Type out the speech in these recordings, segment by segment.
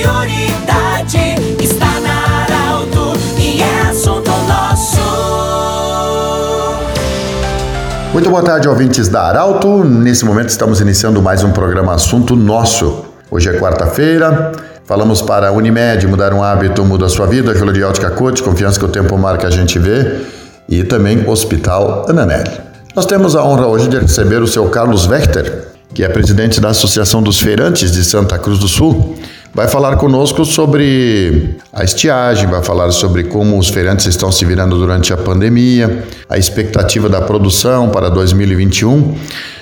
prioridade está na Arauto e é assunto nosso. Muito boa tarde, ouvintes da Arauto. Nesse momento estamos iniciando mais um programa Assunto Nosso. Hoje é quarta-feira. Falamos para a Unimed, mudar um hábito muda a sua vida, Júlia de Ótica Coach, confiança que o tempo marca a gente vê, e também Hospital Ananelli. Nós temos a honra hoje de receber o seu Carlos Vechter, que é presidente da Associação dos Feirantes de Santa Cruz do Sul, vai falar conosco sobre a estiagem, vai falar sobre como os feirantes estão se virando durante a pandemia, a expectativa da produção para 2021.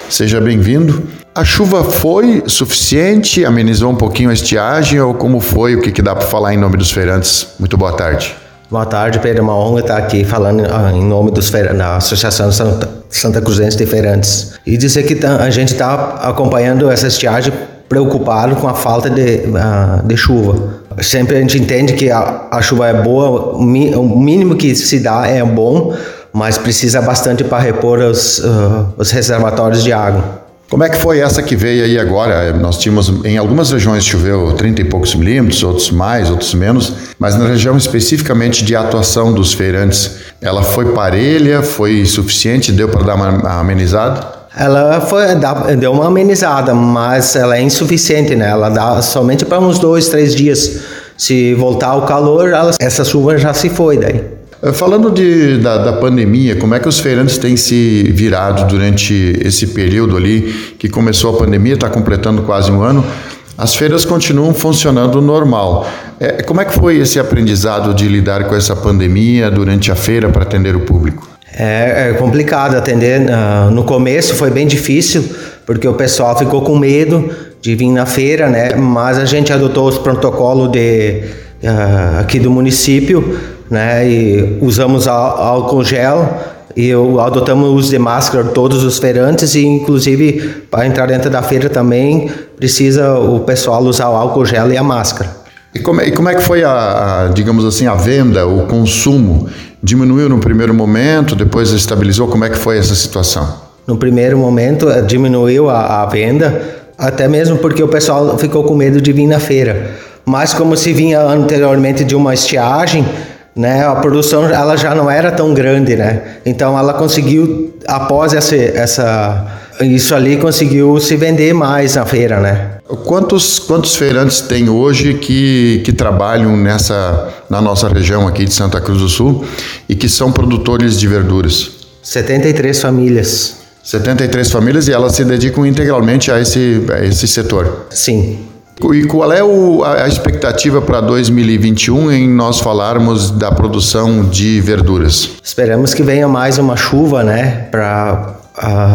Seja bem-vindo. A chuva foi suficiente, amenizou um pouquinho a estiagem ou como foi? O que, que dá para falar em nome dos feirantes? Muito boa tarde. Boa tarde, Pedro. Uma honra estar aqui falando ah, em nome dos da Associação Santa, Santa Cruzense de Feirantes. E dizer que tá, a gente está acompanhando essa estiagem preocupado com a falta de, uh, de chuva. Sempre a gente entende que a, a chuva é boa, o mínimo que se dá é bom, mas precisa bastante para repor os, uh, os reservatórios de água. Como é que foi essa que veio aí agora? Nós tínhamos, em algumas regiões choveu 30 e poucos milímetros, outros mais, outros menos, mas na região especificamente de atuação dos feirantes, ela foi parelha, foi suficiente, deu para dar uma amenizada? Ela foi, deu uma amenizada, mas ela é insuficiente, né? Ela dá somente para uns dois, três dias. Se voltar o calor, ela, essa chuva já se foi daí. Eh, falando de, da, da, pandemia, como é que os feirantes têm se virado durante esse período ali que começou a pandemia, está completando quase um ano? As feiras continuam funcionando normal. É, como é que foi esse aprendizado de lidar com essa pandemia durante a feira para atender o público? É, é complicado atender. Uh, no começo foi bem difícil, porque o pessoal ficou com medo de vir na feira, né? Mas a gente adotou os protocolos de, uh, aqui do município, né? E usamos álcool gel e adotamos o uso de máscara todos os feirantes e inclusive para entrar dentro da feira também precisa o pessoal usar o álcool gel e a máscara. E como, e como é que foi a, a, digamos assim, a venda, o consumo? Diminuiu no primeiro momento, depois estabilizou? Como é que foi essa situação? No primeiro momento eh, diminuiu a, a venda, até mesmo porque o pessoal ficou com medo de vir na feira. Mas como se vinha anteriormente de uma estiagem, né, a produção ela já não era tão grande, né? Então ela conseguiu após essa, essa isso ali conseguiu se vender mais na feira, né? Quantos, quantos feirantes tem hoje que, que trabalham nessa na nossa região aqui de Santa Cruz do Sul e que são produtores de verduras? 73 famílias. 73 famílias e elas se dedicam integralmente a esse, a esse setor? Sim. E qual é o, a expectativa para 2021 em nós falarmos da produção de verduras? Esperamos que venha mais uma chuva, né, para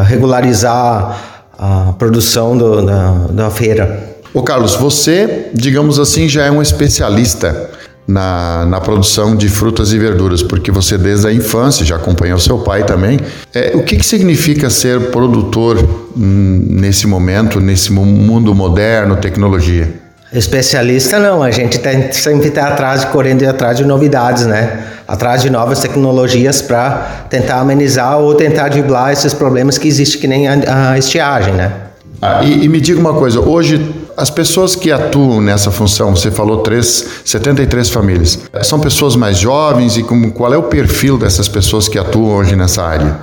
regularizar a produção do, da, da feira. Ô Carlos, você, digamos assim, já é um especialista na, na produção de frutas e verduras, porque você desde a infância já acompanhou seu pai também. É, o que, que significa ser produtor hum, nesse momento, nesse mundo moderno, tecnologia? Especialista não, a gente tem, sempre está atrás, correndo atrás de novidades, né? Atrás de novas tecnologias para tentar amenizar ou tentar driblar esses problemas que existem, que nem a, a estiagem, né? Ah, e, e, me diga uma coisa, hoje as pessoas que atuam nessa função, você falou três, 73 famílias, são pessoas mais jovens e como, qual é o perfil dessas pessoas que atuam hoje nessa área?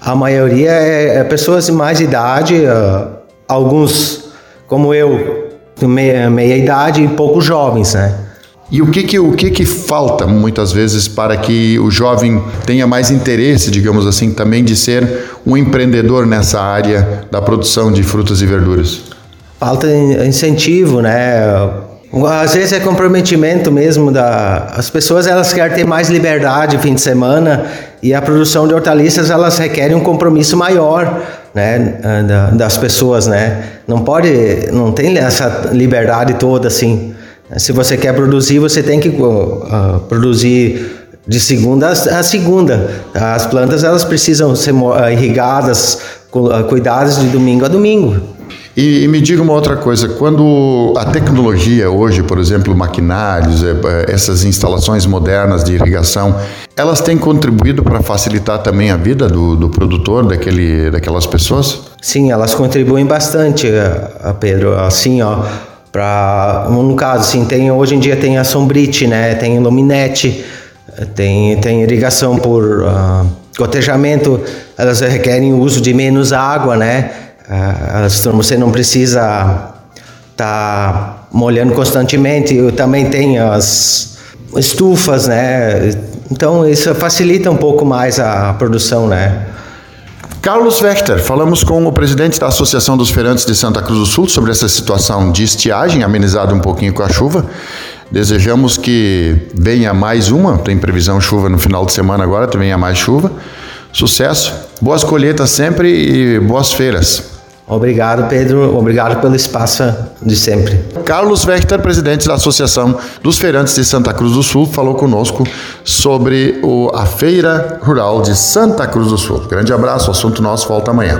A maioria é, é pessoas de mais idade, uh, alguns como eu meia, meia idade e poucos jovens, né? E o que que, o que que falta muitas vezes para que o jovem tenha mais interesse, digamos assim, também de ser um empreendedor nessa área da produção de frutas e verduras? Falta incentivo, né? Às vezes é comprometimento mesmo da as pessoas elas querem ter mais liberdade fim de semana e a produção de hortaliças elas requerem um compromisso maior né, das pessoas, né? Não pode, não tem essa liberdade toda assim. Se você quer produzir, você tem que uh, produzir de segunda a segunda. As plantas elas precisam ser irrigadas, cuidadas de domingo a domingo. E, e, me diga uma outra coisa, quando a tecnologia hoje, por exemplo, maquinários, é, é, essas instalações modernas de irrigação, elas têm contribuído para facilitar também a vida do, do produtor, daquele, daquelas pessoas? Sim, elas contribuem bastante, Pedro. Assim, ó, para no caso, assim, tem hoje em dia tem a Sombrite, né? Tem luminete, tem tem irrigação por uh, gotejamento elas requerem o uso de menos água, né? Ah, você não precisa estar tá molhando constantemente. Eu também tem as estufas, né? Então isso facilita um pouco mais a produção, né? Carlos Wechter, falamos com o presidente da Associação dos Feirantes de Santa Cruz do Sul sobre essa situação de estiagem, amenizada um pouquinho com a chuva. Desejamos que venha mais uma, tem previsão chuva no final de semana agora, venha mais chuva. Sucesso, boas colheitas sempre e boas feiras. Obrigado, Pedro. Obrigado pelo espaço de sempre. Carlos Wechter, presidente da Associação dos Feirantes de Santa Cruz do Sul, falou conosco sobre o, a Feira Rural de Santa Cruz do Sul. Grande abraço, o assunto nosso volta amanhã.